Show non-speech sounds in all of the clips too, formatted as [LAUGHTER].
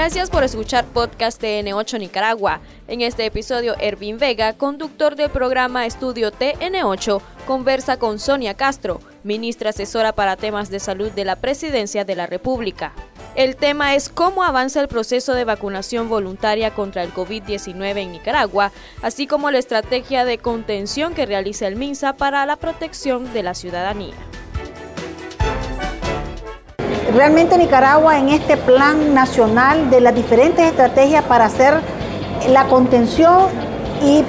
Gracias por escuchar podcast TN8 Nicaragua. En este episodio, Ervin Vega, conductor del programa Estudio TN8, conversa con Sonia Castro, ministra asesora para temas de salud de la Presidencia de la República. El tema es cómo avanza el proceso de vacunación voluntaria contra el COVID-19 en Nicaragua, así como la estrategia de contención que realiza el MINSA para la protección de la ciudadanía. Realmente Nicaragua en este plan nacional de las diferentes estrategias para hacer la contención y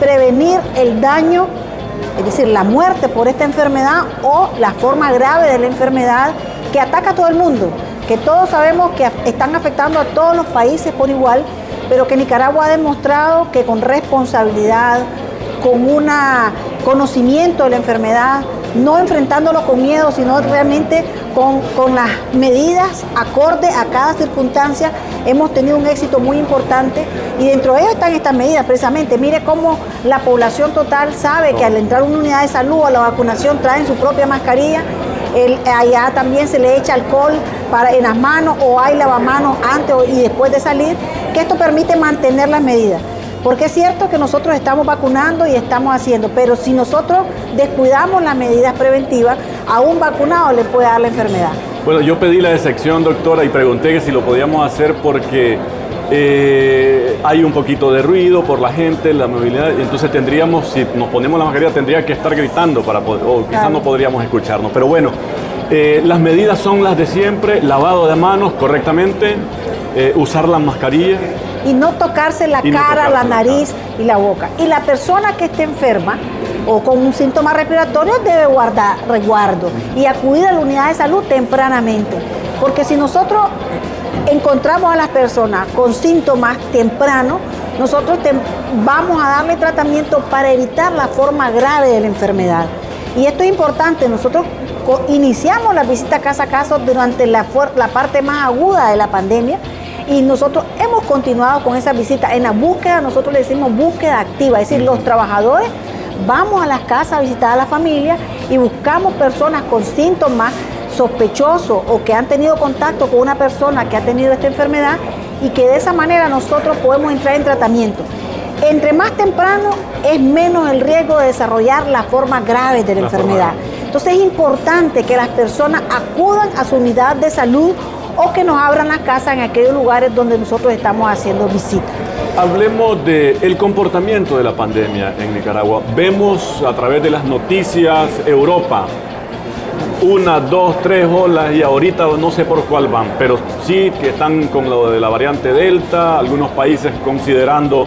prevenir el daño, es decir, la muerte por esta enfermedad o la forma grave de la enfermedad que ataca a todo el mundo, que todos sabemos que están afectando a todos los países por igual, pero que Nicaragua ha demostrado que con responsabilidad, con un conocimiento de la enfermedad, no enfrentándolo con miedo, sino realmente con, las medidas acorde a cada circunstancia, hemos tenido un éxito muy importante y dentro de ellos están estas medidas precisamente. Mire cómo la población total sabe que al entrar a una unidad de salud o a la vacunación traen su propia mascarilla. allá también se le echa alcohol para, en las manos o hay lavamanos antes y después de salir, que esto permite mantener las medidas. Porque es cierto que nosotros estamos vacunando y estamos haciendo, pero si nosotros descuidamos las medidas preventivas, a un vacunado le puede dar la enfermedad. Bueno, yo pedí la excepción, doctora, y pregunté que si lo podíamos hacer porque eh, hay un poquito de ruido por la gente, la movilidad, y entonces tendríamos, si nos ponemos la mascarilla, tendría que estar gritando para poder, o quizás no podríamos escucharnos. Pero bueno, eh, las medidas son las de siempre, lavado de manos correctamente, eh, usar las mascarillas y no tocarse la cara, la nariz y la boca. Y la persona que esté enferma o con un síntoma respiratorio debe guardar resguardo y acudir a la unidad de salud tempranamente. Porque si nosotros encontramos a las personas con síntomas tempranos, nosotros vamos a darle tratamiento para evitar la forma grave de la enfermedad. Y esto es importante, nosotros iniciamos la visita casa a casa durante la, la parte más aguda de la pandemia y nosotros hemos continuado con esa visita. En la búsqueda, nosotros le decimos búsqueda activa, es decir, los trabajadores vamos a las casas a visitar a la familia y buscamos personas con síntomas sospechosos o que han tenido contacto con una persona que ha tenido esta enfermedad y que de esa manera nosotros podemos entrar en tratamiento. Entre más temprano es menos el riesgo de desarrollar las formas graves de la, enfermedad. Entonces es importante que las personas acudan a su unidad de salud o que nos abran la casa en aquellos lugares donde nosotros estamos haciendo visitas. Hablemos del comportamiento de la pandemia en Nicaragua. Vemos a través de las noticias Europa, una, dos, tres olas y ahorita no sé por cuál van, pero sí que están con lo de la variante Delta, algunos países considerando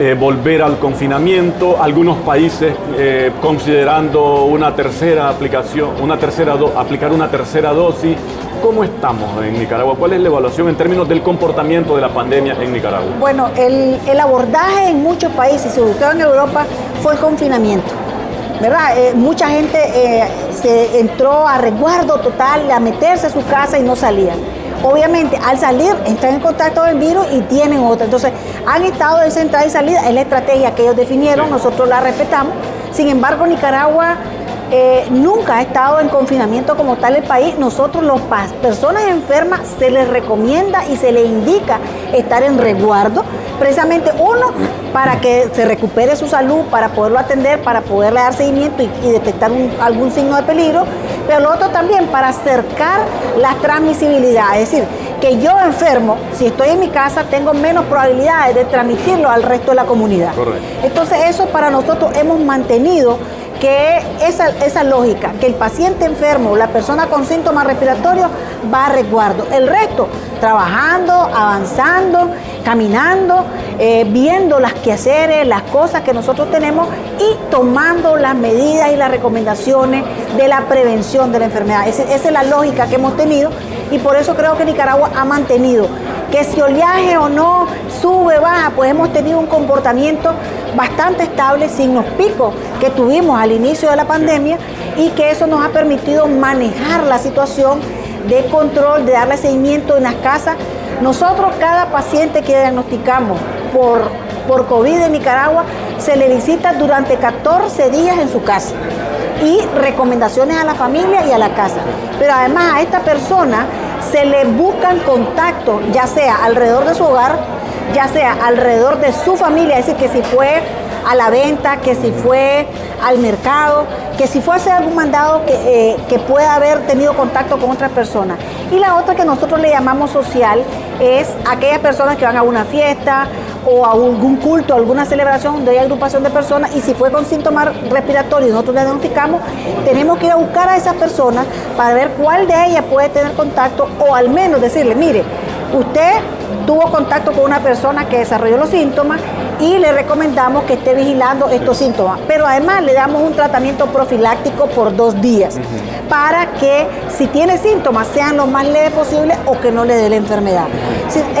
eh, volver al confinamiento, algunos países eh, considerando una tercera aplicación, una tercera aplicar una tercera dosis. ¿Cómo estamos en Nicaragua? ¿Cuál es la evaluación en términos del comportamiento de la pandemia en Nicaragua? Bueno, el, abordaje en muchos países, sobre todo en Europa, fue el confinamiento. ¿verdad? Eh, mucha gente eh, se entró a resguardo total, a meterse a su casa y no salían. Obviamente, al salir, están en contacto con el virus y tienen otra. Entonces, han estado de entrada y salida. Es la estrategia que ellos definieron, nosotros la respetamos. Sin embargo, Nicaragua eh, nunca ha estado en confinamiento como tal el país. Nosotros, las personas enfermas, se les recomienda y se les indica estar en resguardo. Precisamente uno, para que se recupere su salud, para poderlo atender, para poderle dar seguimiento y, detectar algún signo de peligro. Pero lo otro también, para acercar la transmisibilidad. Es decir, que yo enfermo, si estoy en mi casa, tengo menos probabilidades de transmitirlo al resto de la comunidad. Entonces, eso para nosotros hemos mantenido que esa, esa lógica, que el paciente enfermo, la persona con síntomas respiratorios va a resguardo. El resto, trabajando, avanzando, caminando, eh, viendo las quehaceres, las cosas que nosotros tenemos y tomando las medidas y las recomendaciones de la prevención de la enfermedad. esa es la lógica que hemos tenido y por eso creo que Nicaragua ha mantenido que si oleaje o no sube, baja, pues hemos tenido un comportamiento bastante estable sin los picos que tuvimos al inicio de la pandemia y que eso nos ha permitido manejar la situación de control, de darle seguimiento en las casas. Nosotros, cada paciente que diagnosticamos por, por COVID en Nicaragua, se le visita durante 14 días en su casa y recomendaciones a la familia y a la casa. Pero además a esta persona se le buscan contactos, ya sea alrededor de su hogar, ya sea alrededor de su familia, es decir, que si fue a la venta, que si fue al mercado, que si fue a hacer algún mandado que, eh, que pueda haber tenido contacto con otras personas. Y la otra que nosotros le llamamos social es aquellas personas que van a una fiesta o a algún culto, alguna celebración donde hay agrupación de personas y si fue con síntomas respiratorios y nosotros le identificamos, tenemos que ir a buscar a esas personas para ver cuál de ellas puede tener contacto o al menos decirle, mire, usted tuvo contacto con una persona que desarrolló los síntomas y le recomendamos que esté vigilando estos síntomas. Pero además le damos un tratamiento profiláctico por dos días para que si tiene síntomas sean lo más leves posible o que no le dé la enfermedad.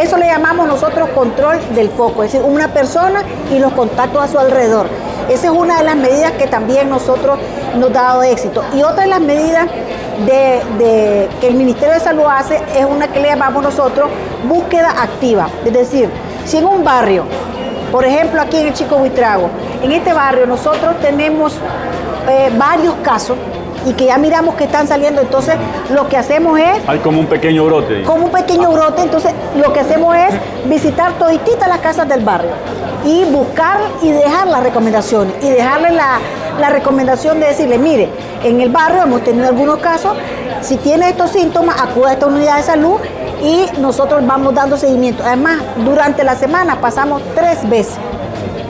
Eso le llamamos nosotros control del foco, es decir, una persona y los contactos a su alrededor. Esa es una de las medidas que también nosotros nos ha dado éxito. Y otra de las medidas de, que el Ministerio de Salud hace es una que le llamamos nosotros búsqueda activa. Es decir, si en un barrio por ejemplo, aquí en el Chico Buitrago, en este barrio nosotros tenemos eh, varios casos y que ya miramos que están saliendo, entonces lo que hacemos es... Hay como un pequeño brote. Como un pequeño brote, entonces lo que hacemos es visitar todititas las casas del barrio y buscar y dejar las recomendaciones y dejarle la, la recomendación de decirle, mire, en el barrio hemos tenido algunos casos, si tiene estos síntomas, acuda a esta unidad de salud y nosotros vamos dando seguimiento. Además, durante la semana pasamos tres veces.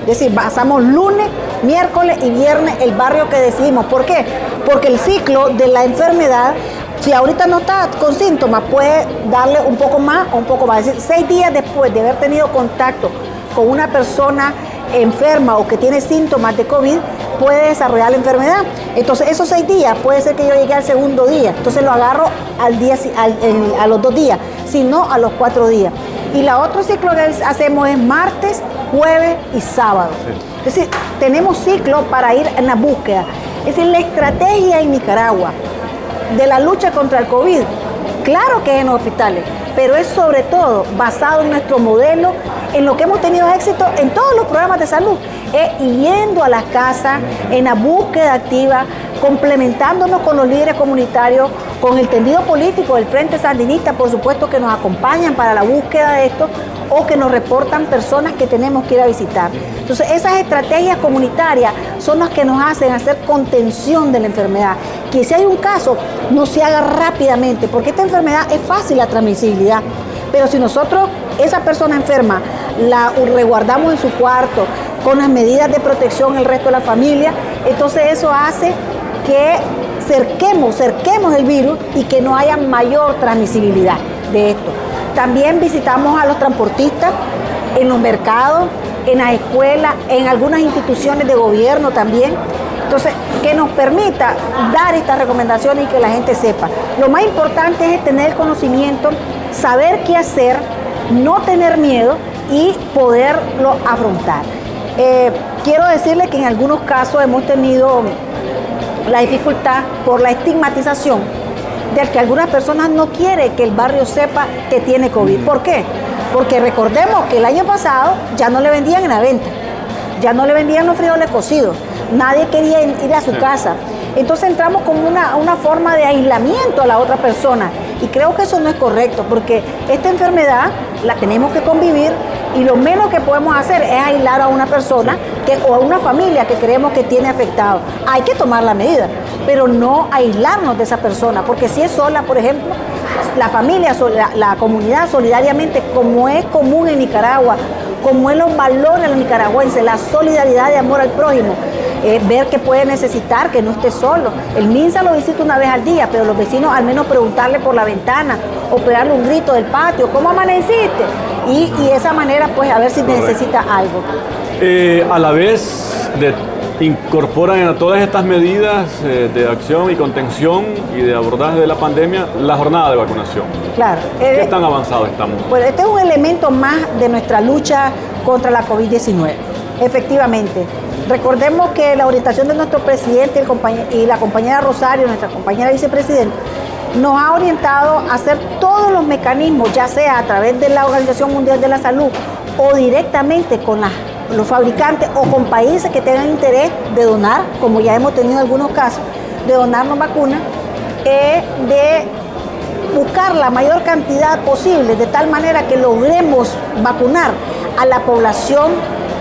Es decir, pasamos lunes, miércoles y viernes el barrio que decidimos. ¿Por qué? Porque el ciclo de la enfermedad, si ahorita no está con síntomas, puede darle un poco más o un poco más. Es decir, seis días después de haber tenido contacto con una persona enferma o que tiene síntomas de COVID, puede desarrollar la enfermedad. Entonces, esos seis días puede ser que yo llegue al segundo día. Entonces lo agarro al día, a los dos días, sino a los cuatro días. Y la otro ciclo que hacemos es martes, jueves y sábado. Es decir, tenemos ciclo para ir en la búsqueda. Es decir, la estrategia en Nicaragua de la lucha contra el COVID, claro que es en los hospitales, pero es sobre todo basado en nuestro modelo, en lo que hemos tenido éxito en todos los programas de salud, es yendo a las casas, en la búsqueda activa, complementándonos con los líderes comunitarios, con el tendido político del Frente Sandinista, por supuesto que nos acompañan para la búsqueda de esto o que nos reportan personas que tenemos que ir a visitar. Entonces, esas estrategias comunitarias son las que nos hacen hacer contención de la enfermedad. Que si hay un caso, no se haga rápidamente, porque esta enfermedad es fácil la transmisibilidad. Pero si nosotros, esa persona enferma, la resguardamos en su cuarto, con las medidas de protección el resto de la familia, entonces eso hace que cerquemos, cerquemos el virus y que no haya mayor transmisibilidad de esto. También visitamos a los transportistas en los mercados, en las escuelas, en algunas instituciones de gobierno también. Entonces, que nos permita dar estas recomendaciones y que la gente sepa. Lo más importante es tener conocimiento, saber qué hacer, no tener miedo y poderlo afrontar. Eh, quiero decirle que en algunos casos hemos tenido la dificultad por la estigmatización de que algunas personas no quieren que el barrio sepa que tiene COVID. ¿Por qué? Porque recordemos que el año pasado ya no le vendían en la venta, ya no le vendían los frijoles cocidos, nadie quería ir a su casa. Entonces entramos con una, una forma de aislamiento a la otra persona y creo que eso no es correcto porque esta enfermedad la tenemos que convivir y lo menos que podemos hacer es aislar a una persona que, o a una familia que creemos que tiene afectado. Hay que tomar la medida, pero no aislarnos de esa persona, porque si es sola, por ejemplo, la familia, la, la comunidad solidariamente, como es común en Nicaragua, como es los valores nicaragüenses, la solidaridad de amor al prójimo, eh, ver que puede necesitar, que no esté solo. El MINSA lo visita una vez al día, pero los vecinos al menos preguntarle por la ventana o pegarle un grito del patio, ¿cómo amaneciste? Y, y esa manera, pues, a ver si necesita algo. Eh, a la vez de incorporan a todas estas medidas eh, de acción y contención y de abordaje de la pandemia la jornada de vacunación. Claro. ¿Qué tan avanzado estamos? Pues este es un elemento más de nuestra lucha contra la COVID-19. Efectivamente. Recordemos que la orientación de nuestro presidente y la compañera Rosario, nuestra compañera vicepresidenta, nos ha orientado a hacer todos los mecanismos, ya sea a través de la Organización Mundial de la Salud o directamente con los fabricantes o con países que tengan interés de donar, como ya hemos tenido algunos casos, de donarnos vacunas, eh, de buscar la mayor cantidad posible de tal manera que logremos vacunar a la población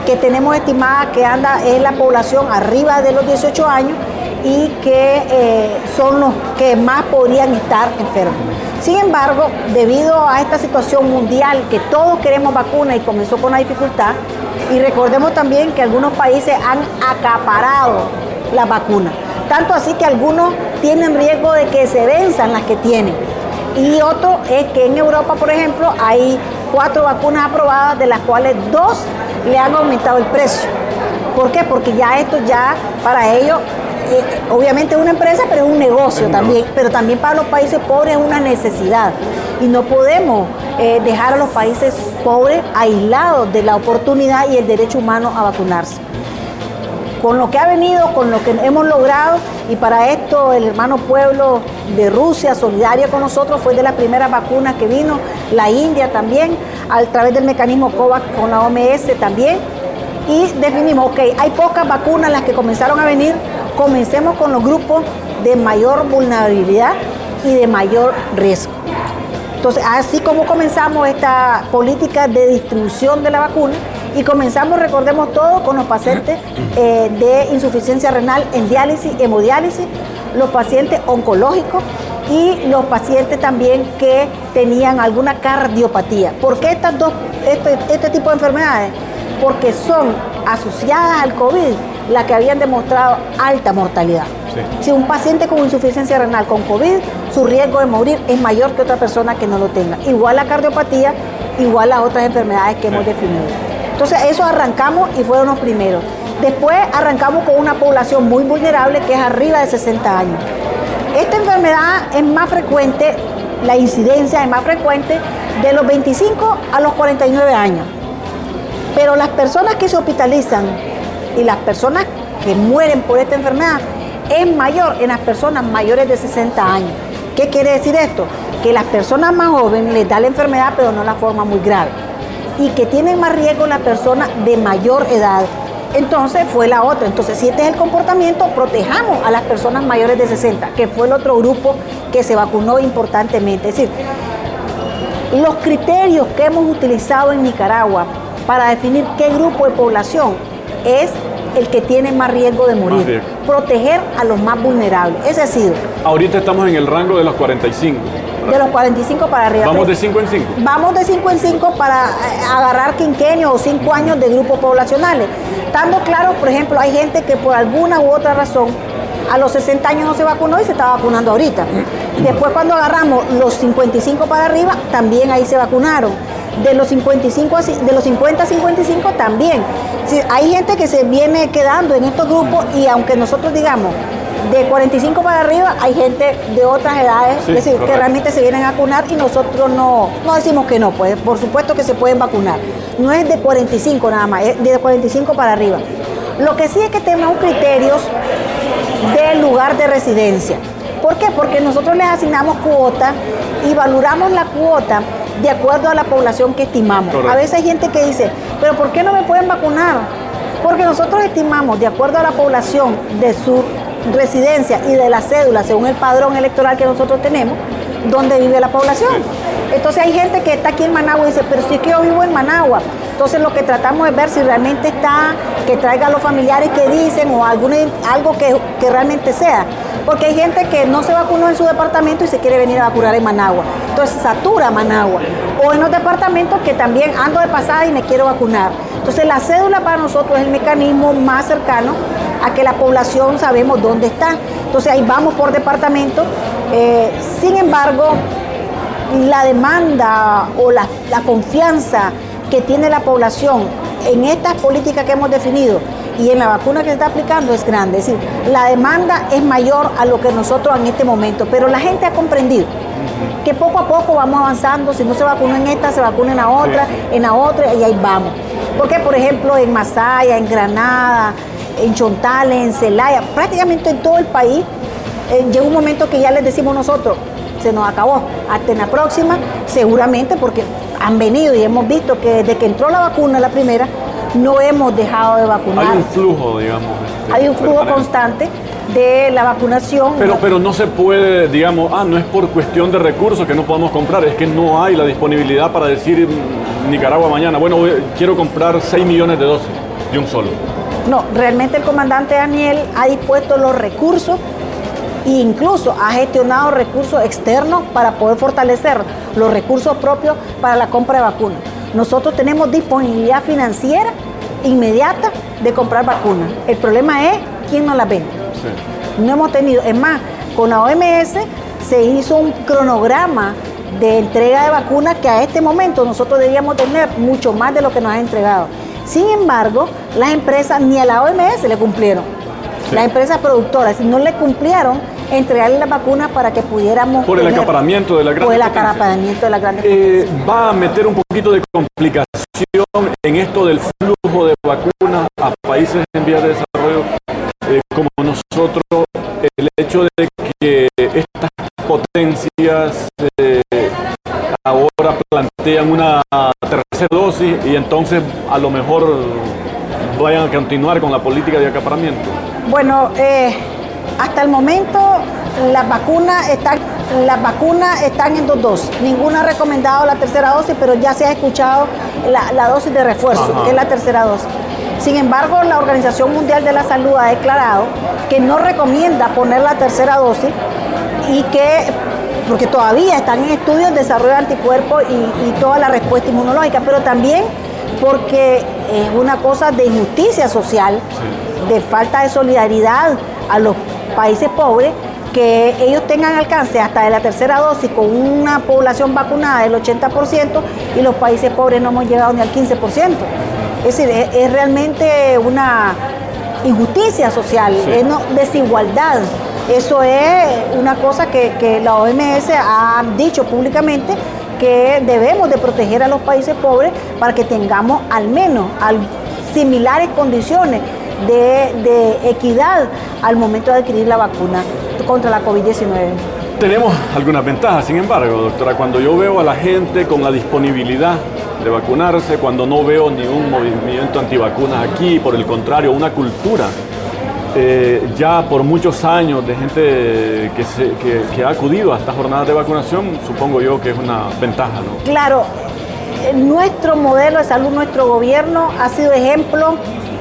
que tenemos estimada que anda es la población arriba de los 18 años y que eh, son los que más podrían estar enfermos. Sin embargo, debido a esta situación mundial que todos queremos vacuna y comenzó con la dificultad, y recordemos también que algunos países han acaparado la vacuna, tanto así que algunos tienen riesgo de que se venzan las que tienen. Y otro es que en Europa, por ejemplo, hay cuatro vacunas aprobadas, de las cuales dos le han aumentado el precio. ¿Por qué? Porque ya esto ya para ellos obviamente es una empresa, pero es un negocio también, pero también para los países pobres es una necesidad. Y no podemos eh, dejar a los países pobres aislados de la oportunidad y el derecho humano a vacunarse. Con lo que ha venido, con lo que hemos logrado, y para esto el hermano pueblo de Rusia, solidario con nosotros, fue de las primeras vacunas que vino, la India también, a través del mecanismo COVAX con la OMS también. Y definimos, ok, hay pocas vacunas las que comenzaron a venir, comencemos con los grupos de mayor vulnerabilidad y de mayor riesgo. Entonces, así como comenzamos esta política de distribución de la vacuna y comenzamos, recordemos todo, con los pacientes eh, de insuficiencia renal en diálisis, hemodiálisis, los pacientes oncológicos y los pacientes también que tenían alguna cardiopatía. ¿Por qué estas dos, este, este tipo de enfermedades? Porque son asociadas al COVID la que habían demostrado alta mortalidad. Si un paciente con insuficiencia renal con COVID, su riesgo de morir es mayor que otra persona que no lo tenga. Igual la cardiopatía, igual las otras enfermedades que hemos definido. Entonces, eso arrancamos y fueron los primeros. Después arrancamos con una población muy vulnerable que es arriba de 60 años. Esta enfermedad es más frecuente, la incidencia es más frecuente de los 25 a los 49 años. Pero las personas que se hospitalizan y las personas que mueren por esta enfermedad es mayor en las personas mayores de 60 años. ¿Qué quiere decir esto? Que las personas más jóvenes les da la enfermedad pero no la forma muy grave y que tienen más riesgo las personas de mayor edad. Entonces fue la otra. Entonces, si este es el comportamiento, protejamos a las personas mayores de 60, que fue el otro grupo que se vacunó importantemente. Es decir, los criterios que hemos utilizado en Nicaragua para definir qué grupo de población es el que tiene más riesgo de morir. Proteger a los más vulnerables. Ese ha sido. Ahorita estamos en el rango de los 45. De los 45 para arriba. Vamos de 5 en 5. Vamos de 5 en 5 para eh, agarrar quinquenios o 5 años de grupos poblacionales. Estando claro, por ejemplo, hay gente que por alguna u otra razón a los 60 años no se vacunó y se está vacunando ahorita. Después cuando agarramos los 55 para arriba, también ahí se vacunaron de los 55 de los 50 a 55 también. hay gente que se viene quedando en estos grupos y aunque nosotros digamos de 45 para arriba, hay gente de otras edades es decir, que realmente se vienen a vacunar y nosotros no, no decimos que no, pues por supuesto que se pueden vacunar. No es de 45 nada más, es de 45 para arriba. Lo que sí es que tenemos criterios del lugar de residencia. ¿Por qué? Porque nosotros les asignamos cuota y valoramos la cuota de acuerdo a la población que estimamos. A veces hay gente que dice, pero ¿por qué no me pueden vacunar? Porque nosotros estimamos, de acuerdo a la población de su residencia y de la cédula, según el padrón electoral que nosotros tenemos, dónde vive la población. Entonces hay gente que está aquí en Managua y dice, pero si es que yo vivo en Managua. Entonces lo que tratamos es ver si realmente está, que traiga a los familiares que dicen o algo que, que realmente sea. Porque hay gente que no se vacunó en su departamento y se quiere venir a vacunar en Managua. Entonces satura Managua. O en los departamentos que también ando de pasada y me quiero vacunar. Entonces la cédula para nosotros es el mecanismo más cercano a que la población sabemos dónde está. Entonces ahí vamos por departamento. Eh, sin embargo, la demanda o la, la confianza que tiene la población en estas políticas que hemos definido y en la vacuna que se está aplicando es grande. Es decir, la demanda es mayor a lo que nosotros en este momento, pero la gente ha comprendido que poco a poco vamos avanzando, si no se vacunó en esta, se vacuna en la otra, en la otra y ahí vamos. Porque, por ejemplo, en Masaya, en Granada, en Chontales, en Celaya, prácticamente en todo el país, eh, llega un momento que ya les decimos nosotros, se nos acabó. Hasta en la próxima, seguramente, porque han venido y hemos visto que desde que entró la vacuna, la primera, no hemos dejado de vacunar. Hay un flujo, digamos. Hay un flujo constante de la vacunación. Pero, pero no se puede, digamos, ah, no es por cuestión de recursos que no podamos comprar, es que no hay la disponibilidad para decir mm, Nicaragua mañana, bueno, quiero comprar 6 millones de dosis de un solo. No, realmente el comandante Daniel ha dispuesto los recursos e incluso ha gestionado recursos externos para poder fortalecer los recursos propios para la compra de vacunas. Nosotros tenemos disponibilidad financiera inmediata de comprar vacunas. El problema es quién nos las vende. No hemos tenido, es más, con la OMS se hizo un cronograma de entrega de vacunas que a este momento nosotros debíamos tener mucho más de lo que nos ha entregado. Sin embargo, las empresas ni a la OMS le cumplieron. Las empresas productoras no le cumplieron entregarle las vacunas para que pudiéramos... Por el acaparamiento de la gran Por el acaparamiento de la gran eh, Va a meter un poquito de complicación en esto del flujo de vacunas a países en vías de desarrollo eh, como nosotros, el hecho de que estas potencias eh, ahora plantean una tercera dosis y entonces a lo mejor vayan a continuar con la política de acaparamiento? Bueno, eh, hasta el momento las vacunas están, las vacunas están en dos dosis. Ninguna ha recomendado la tercera dosis, pero ya se ha escuchado la, dosis de refuerzo, que es la tercera dosis. Sin embargo, la Organización Mundial de la Salud ha declarado que no recomienda poner la tercera dosis y que porque todavía están en estudios de desarrollo de anticuerpos y, toda la respuesta inmunológica, pero también porque es una cosa de injusticia social, de falta de solidaridad a los países pobres, que ellos tengan alcance hasta de la tercera dosis con una población vacunada del 80% y los países pobres no hemos llegado ni al 15%. Es decir, es, realmente una injusticia social, es desigualdad. Eso es una cosa que, la OMS ha dicho públicamente que debemos de proteger a los países pobres para que tengamos al menos similares condiciones de, equidad al momento de adquirir la vacuna contra la COVID-19. Tenemos algunas ventajas, sin embargo, doctora, cuando yo veo a la gente con la disponibilidad de vacunarse, cuando no veo ningún movimiento antivacunas aquí, por el contrario, una cultura eh, ya por muchos años de gente que, ha acudido a estas jornadas de vacunación, supongo yo que es una ventaja, ¿no? Claro, eh, nuestro modelo de salud, nuestro gobierno ha sido ejemplo,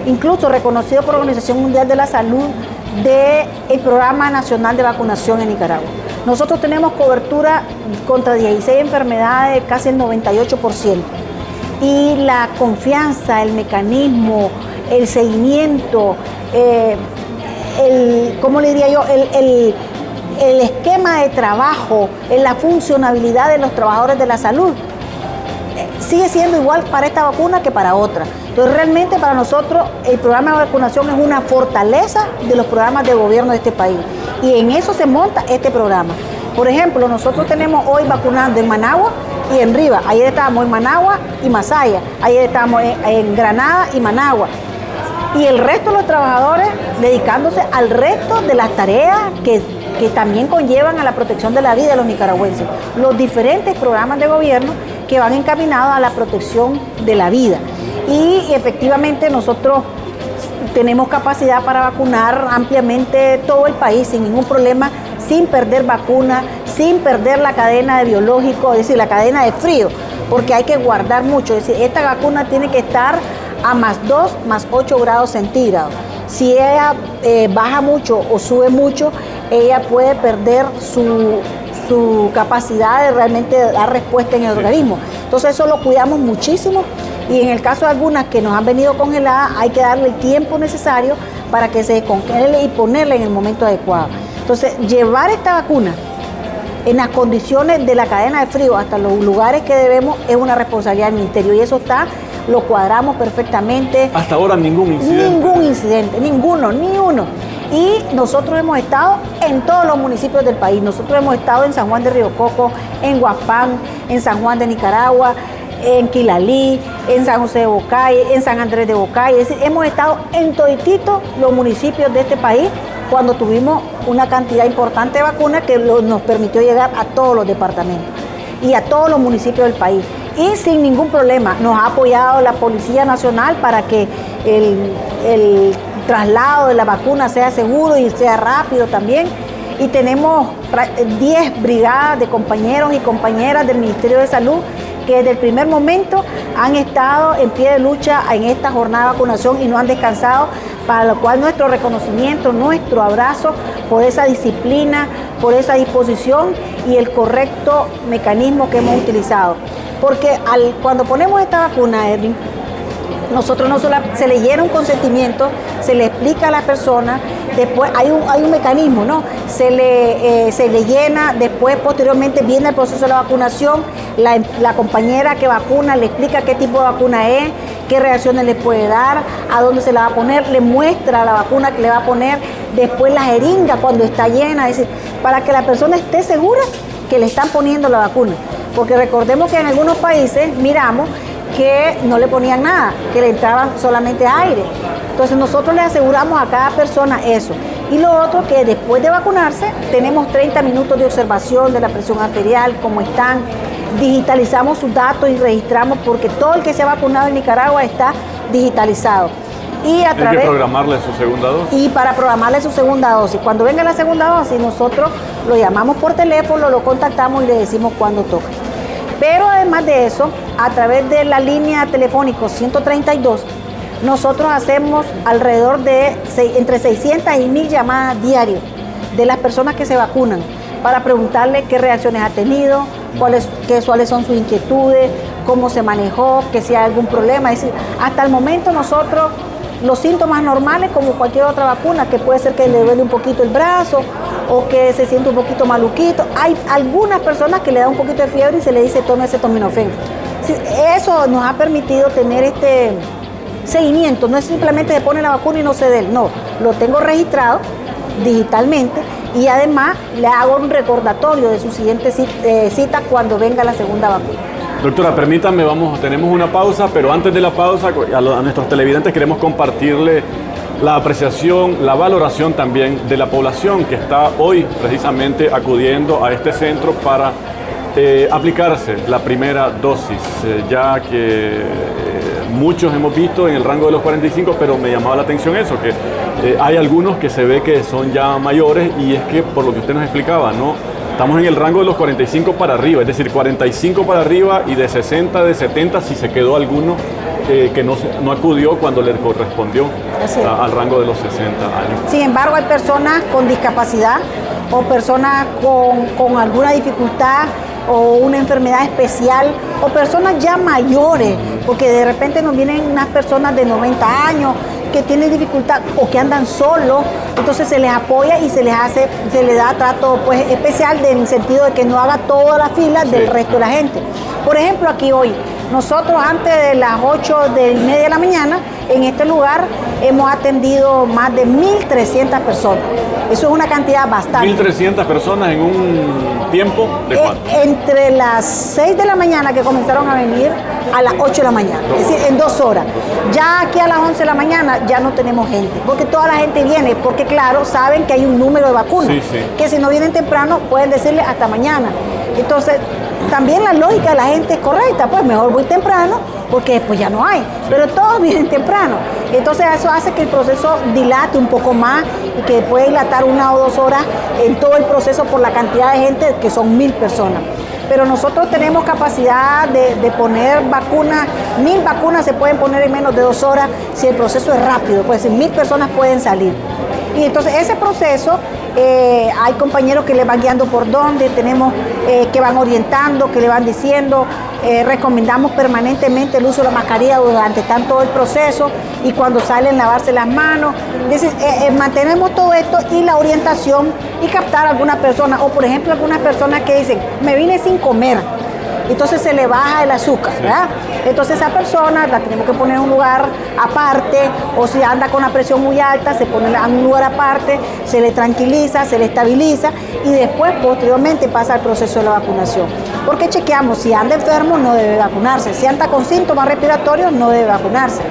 incluso reconocido por la Organización Mundial de la Salud, del Programa Nacional de Vacunación en Nicaragua. Nosotros tenemos cobertura contra 16 enfermedades, casi el 98%. Y la confianza, el mecanismo, el seguimiento, eh, el, ¿cómo le diría yo? El, esquema de trabajo, en la funcionabilidad de los trabajadores de la salud, eh, sigue siendo igual para esta vacuna que para otra. Entonces realmente para nosotros el programa de vacunación es una fortaleza de los programas de gobierno de este país. Y en eso se monta este programa. Por ejemplo, nosotros tenemos hoy vacunando en Managua y en Riva. Ayer estábamos en Managua y Masaya. Ayer estábamos en Granada y Managua y el resto de los trabajadores dedicándose al resto de las tareas que, también conllevan a la protección de la vida de los nicaragüenses. Los diferentes programas de gobierno que van encaminados a la protección de la vida. Y efectivamente nosotros tenemos capacidad para vacunar ampliamente todo el país sin ningún problema, sin perder vacunas, sin perder la cadena de biológico, es decir, la cadena de frío, porque hay que guardar mucho. Es decir, esta vacuna tiene que estar a más 2, más 8 grados centígrados. Si ella eh, baja mucho o sube mucho, ella puede perder su, capacidad de realmente dar respuesta en el organismo. Entonces eso lo cuidamos muchísimo y en el caso de algunas que nos han venido congeladas hay que darle el tiempo necesario para que se descongele y ponerla en el momento adecuado. Entonces llevar esta vacuna en las condiciones de la cadena de frío hasta los lugares que debemos es una responsabilidad del ministerio y eso está lo cuadramos perfectamente. Hasta ahora ningún incidente. Ningún incidente, ninguno, ni uno. Y nosotros hemos estado en todos los municipios del país. Nosotros hemos estado en San Juan de Río Coco, en Guapán, en San Juan de Nicaragua, en Quilalí, en San José de Bocay, en San Andrés de Bocay. Es decir, hemos estado en todititos los municipios de este país cuando tuvimos una cantidad importante de vacunas que nos permitió llegar a todos los departamentos y a todos los municipios del país y sin ningún problema. Nos ha apoyado la Policía Nacional para que el, traslado de la vacuna sea seguro y sea rápido también. Y tenemos 10 brigadas de compañeros y compañeras del Ministerio de Salud que desde el primer momento han estado en pie de lucha en esta jornada de vacunación y no han descansado, para lo cual nuestro reconocimiento, nuestro abrazo por esa disciplina, por esa disposición y el correcto mecanismo que hemos utilizado. Porque al, cuando ponemos esta vacuna, Edwin, nosotros no solo se le llena un consentimiento, se le explica a la persona, después hay un, hay un mecanismo, ¿no? Se le, eh, se le llena, después posteriormente viene el proceso de la vacunación, la, la, compañera que vacuna le explica qué tipo de vacuna es, qué reacciones le puede dar, a dónde se la va a poner, le muestra la vacuna que le va a poner, después la jeringa cuando está llena, es para que la persona esté segura que le están poniendo la vacuna. Porque recordemos que en algunos países miramos que no le ponían nada, que le entraban solamente aire. Entonces nosotros le aseguramos a cada persona eso. Y lo otro que después de vacunarse tenemos 30 minutos de observación de la presión arterial, cómo están, digitalizamos sus datos y registramos porque todo el que se ha vacunado en Nicaragua está digitalizado. Y a Hay que programarle su segunda dosis. Y para programarle su segunda dosis. Cuando venga la segunda dosis, nosotros lo llamamos por teléfono, lo contactamos y le decimos cuándo toca. Pero además de eso, a través de la línea telefónica 132, nosotros hacemos alrededor de entre 600 y 1000 llamadas diarias de las personas que se vacunan para preguntarle qué reacciones ha tenido, cuáles, qué, cuáles son sus inquietudes, cómo se manejó, que si hay algún problema. Es decir, hasta el momento nosotros los síntomas normales como cualquier otra vacuna, que puede ser que le duele un poquito el brazo o que se siente un poquito maluquito. Hay algunas personas que le da un poquito de fiebre y se le dice tome ese tominofén. Eso nos ha permitido tener este seguimiento, no es simplemente se pone la vacuna y no se dé, no, lo tengo registrado digitalmente y además le hago un recordatorio de su siguiente eh, cita cuando venga la segunda vacuna. Doctora, permítame, vamos, tenemos una pausa, pero antes de la pausa, a, nuestros televidentes queremos compartirle la apreciación, la valoración también de la población que está hoy precisamente acudiendo a este centro para eh, aplicarse la primera dosis, eh, ya que eh, muchos hemos visto en el rango de los 45, pero me llamaba la atención eso, que hay algunos que se ve que son ya mayores y es que por lo que usted nos explicaba, ¿no? Estamos en el rango de los 45 para arriba, es decir, 45 para arriba y de 60, de 70 si se quedó alguno eh, que no, no acudió cuando le correspondió al rango de los 60 años. Sin embargo, hay personas con discapacidad o personas con, con alguna dificultad o una enfermedad especial o personas ya mayores, porque de repente nos vienen unas personas de 90 años que tienen dificultad o que andan solos, entonces se les apoya y se les hace, se les da trato pues especial en el sentido de que no haga toda la fila del resto de la gente. Por ejemplo, aquí hoy, nosotros antes de las 8 de media de la mañana, en este lugar hemos atendido más de 1.300 personas. Eso es una cantidad bastante. 1.300 personas en un tiempo de eh, cuánto? entre las 6 de la mañana que comenzaron a venir a las 8 de la mañana, es decir, en dos horas. Ya aquí a las 11 de la mañana ya no tenemos gente, porque toda la gente viene, porque claro, saben que hay un número de vacunas, que si no vienen temprano pueden decirle hasta mañana. Entonces, también la lógica de la gente es correcta, pues mejor voy temprano porque después ya no hay, pero todos [LAUGHS] vienen temprano. Entonces eso hace que el proceso dilate un poco más y que puede dilatar una o dos horas en todo el proceso por la cantidad de gente que son mil personas. Pero nosotros tenemos capacidad de, poner vacunas, mil vacunas se pueden poner en menos de dos horas si el proceso es rápido, pues mil personas pueden salir. Y entonces ese proceso eh, hay compañeros que le van guiando por dónde, tenemos eh, que van orientando, que le van diciendo, eh, recomendamos permanentemente el uso de la mascarilla durante todo el proceso y cuando salen lavarse las manos. mantenemos todo esto y la orientación y captar a algunas personas, o por ejemplo algunas personas que dicen, me vine sin comer entonces se le baja el azúcar, ¿verdad? Entonces esa persona la tenemos que poner en un lugar aparte, o si anda con la presión muy alta, se pone en un lugar aparte, se le tranquiliza, se le estabiliza y después posteriormente pasa el proceso de la vacunación. Porque chequeamos, si anda enfermo no debe vacunarse, si anda con síntomas respiratorios no debe vacunarse.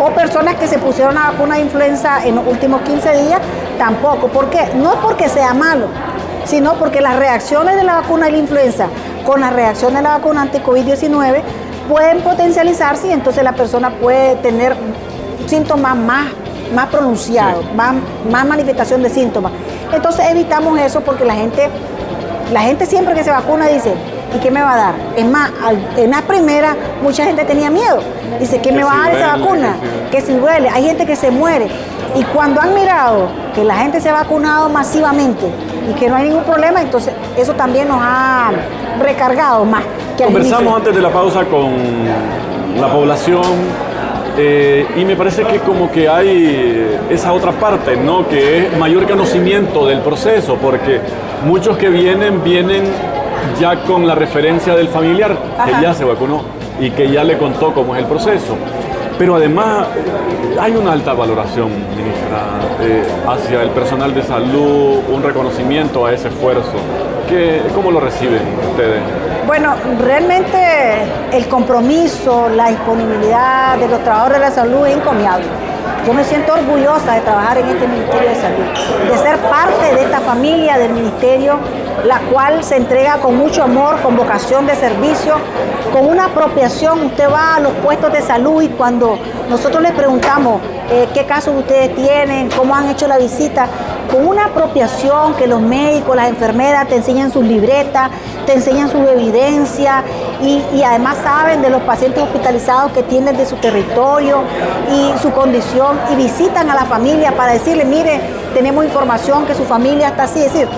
O personas que se pusieron la vacuna de influenza en los últimos 15 días, tampoco. ¿Por qué? No porque sea malo, sino porque las reacciones de la vacuna de la influenza con la reacción de la vacuna anti-COVID-19 pueden potencializarse y entonces la persona puede tener síntomas más más pronunciado, más, más manifestación de síntomas. Entonces evitamos eso porque la gente, la gente siempre que se vacuna dice, ¿y qué me va a dar? Es más, en la primera mucha gente tenía miedo. Dice, ¿qué me va a dar esa vacuna? Que si duele. Hay gente que se muere. Y cuando han mirado que la gente se ha vacunado masivamente y que no hay ningún problema, entonces eso también nos ha recargado más. Conversamos antes de la pausa con la población eh, y me parece que como que hay esa otra parte, ¿no? Que es mayor conocimiento del proceso, porque muchos que vienen, vienen ya con la referencia del familiar que ya se vacunó y que ya le contó cómo es el proceso. Pero además hay una alta valoración, ministra, eh, hacia el personal de salud, un reconocimiento a ese esfuerzo. ¿Qué, ¿Cómo lo reciben ustedes? Bueno, realmente el compromiso, la disponibilidad de los trabajadores de la salud es encomiable. Yo me siento orgullosa de trabajar en este Ministerio de Salud, de ser parte de esta familia del Ministerio, la cual se entrega con mucho amor, con vocación de servicio, con una apropiación. Usted va a los puestos de salud y cuando nosotros le preguntamos eh, qué casos ustedes tienen, cómo han hecho la visita, con una apropiación que los médicos, las enfermeras te enseñan sus libretas, te enseñan sus evidencias y, además saben de los pacientes hospitalizados que tienen de su territorio y su condición y visitan a la familia para decirle, mire, tenemos información que su familia está así, es decir,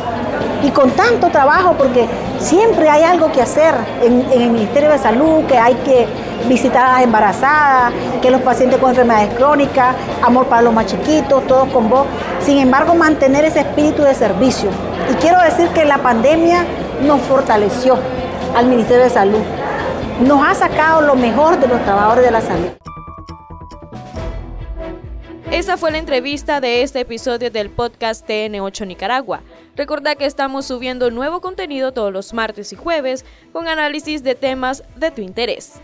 y con tanto trabajo, porque siempre hay algo que hacer en, el Ministerio de Salud, que hay que visitar a las embarazadas, que los pacientes con enfermedades crónicas, amor para los más chiquitos, todos con vos. Sin embargo, mantener ese espíritu de servicio. Y quiero decir que la pandemia nos fortaleció al Ministerio de Salud. Nos ha sacado lo mejor de los trabajadores de la salud. Esa fue la entrevista de este episodio del podcast TN8 Nicaragua. Recordad que estamos subiendo nuevo contenido todos los martes y jueves con análisis de temas de tu interés.